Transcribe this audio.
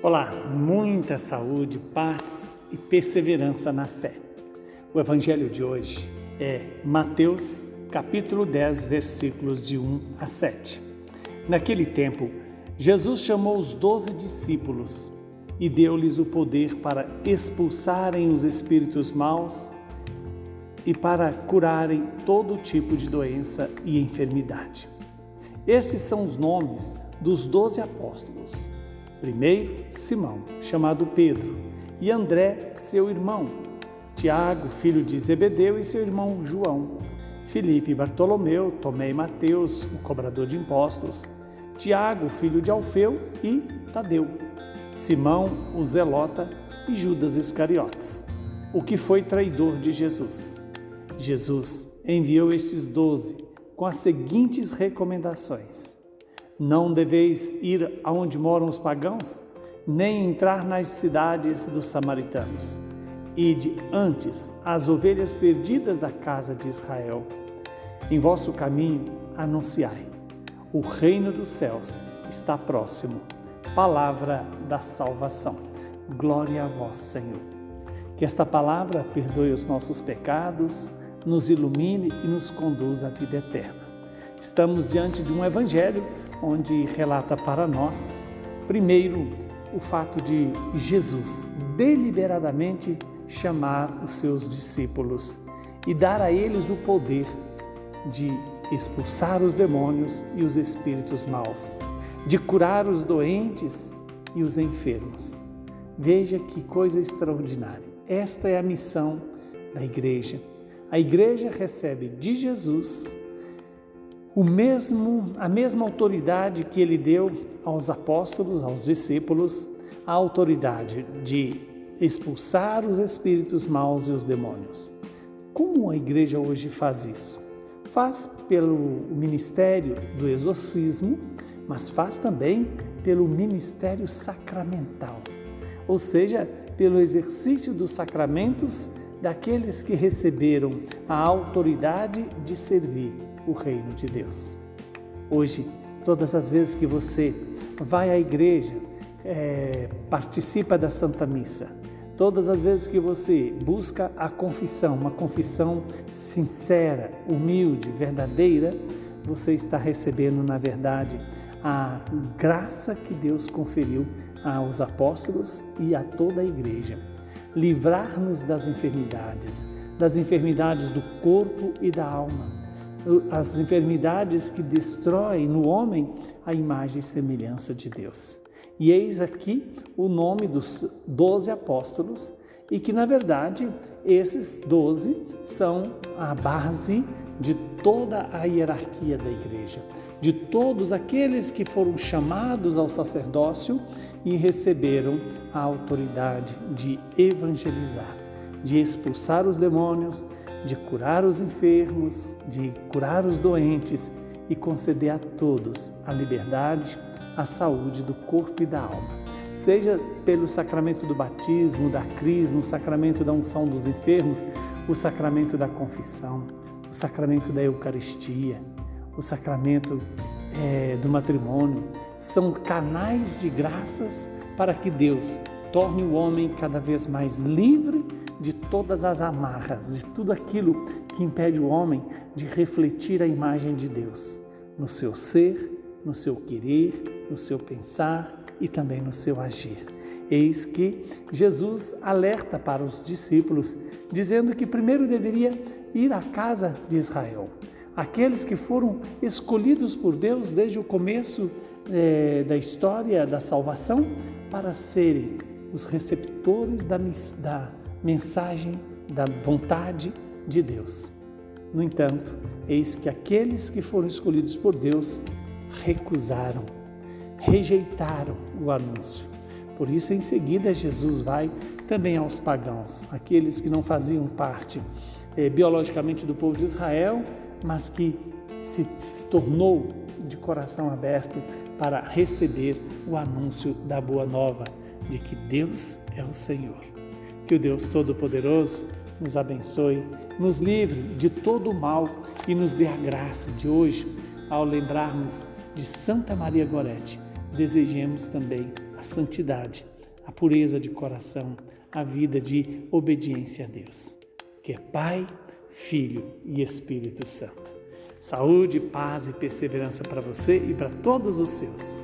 Olá, muita saúde, paz e perseverança na fé. O evangelho de hoje é Mateus, capítulo 10, versículos de 1 a 7. Naquele tempo, Jesus chamou os doze discípulos e deu-lhes o poder para expulsarem os espíritos maus e para curarem todo tipo de doença e enfermidade. Estes são os nomes dos doze apóstolos. Primeiro, Simão, chamado Pedro, e André, seu irmão, Tiago, filho de Zebedeu, e seu irmão João, Felipe, Bartolomeu, Tomé e Mateus, o cobrador de impostos, Tiago, filho de Alfeu, e Tadeu, Simão, o zelota, e Judas Iscariotes, o que foi traidor de Jesus. Jesus enviou estes doze com as seguintes recomendações: Não deveis ir aonde moram os pagãos, nem entrar nas cidades dos samaritanos. Ide antes as ovelhas perdidas da casa de Israel. Em vosso caminho anunciai: o reino dos céus está próximo. Palavra da salvação. Glória a vós, Senhor. Que esta palavra perdoe os nossos pecados nos ilumine e nos conduz à vida eterna. Estamos diante de um evangelho onde relata para nós, primeiro, o fato de Jesus deliberadamente chamar os seus discípulos e dar a eles o poder de expulsar os demônios e os espíritos maus, de curar os doentes e os enfermos. Veja que coisa extraordinária. Esta é a missão da igreja a igreja recebe de Jesus o mesmo, a mesma autoridade que ele deu aos apóstolos, aos discípulos, a autoridade de expulsar os espíritos maus e os demônios. Como a igreja hoje faz isso? Faz pelo ministério do exorcismo, mas faz também pelo ministério sacramental, ou seja, pelo exercício dos sacramentos daqueles que receberam a autoridade de servir o reino de Deus. Hoje, todas as vezes que você vai à igreja, é, participa da Santa Missa, todas as vezes que você busca a confissão, uma confissão sincera, humilde, verdadeira, você está recebendo, na verdade, a graça que Deus conferiu aos apóstolos e a toda a igreja. Livrar-nos das enfermidades, das enfermidades do corpo e da alma, as enfermidades que destroem no homem a imagem e semelhança de Deus. E eis aqui o nome dos doze apóstolos, e que na verdade esses doze são a base de toda a hierarquia da igreja, de todos aqueles que foram chamados ao sacerdócio e receberam a autoridade de evangelizar, de expulsar os demônios, de curar os enfermos, de curar os doentes e conceder a todos a liberdade, a saúde do corpo e da alma. Seja pelo sacramento do batismo, da crisma, o sacramento da unção dos enfermos, o sacramento da confissão, o sacramento da Eucaristia, o sacramento é, do matrimônio, são canais de graças para que Deus torne o homem cada vez mais livre de todas as amarras, de tudo aquilo que impede o homem de refletir a imagem de Deus no seu ser, no seu querer, no seu pensar e também no seu agir. Eis que Jesus alerta para os discípulos, dizendo que primeiro deveria ir à casa de Israel. Aqueles que foram escolhidos por Deus desde o começo é, da história da salvação para serem os receptores da, da mensagem da vontade de Deus. No entanto, eis que aqueles que foram escolhidos por Deus recusaram, rejeitaram o anúncio. Por isso, em seguida, Jesus vai também aos pagãos, aqueles que não faziam parte é, biologicamente do povo de Israel, mas que se tornou de coração aberto para receber o anúncio da boa nova de que Deus é o Senhor. Que o Deus Todo-Poderoso nos abençoe, nos livre de todo o mal e nos dê a graça de hoje, ao lembrarmos de Santa Maria Gorete, desejemos também a santidade, a pureza de coração, a vida de obediência a Deus, que é Pai, Filho e Espírito Santo. Saúde, paz e perseverança para você e para todos os seus.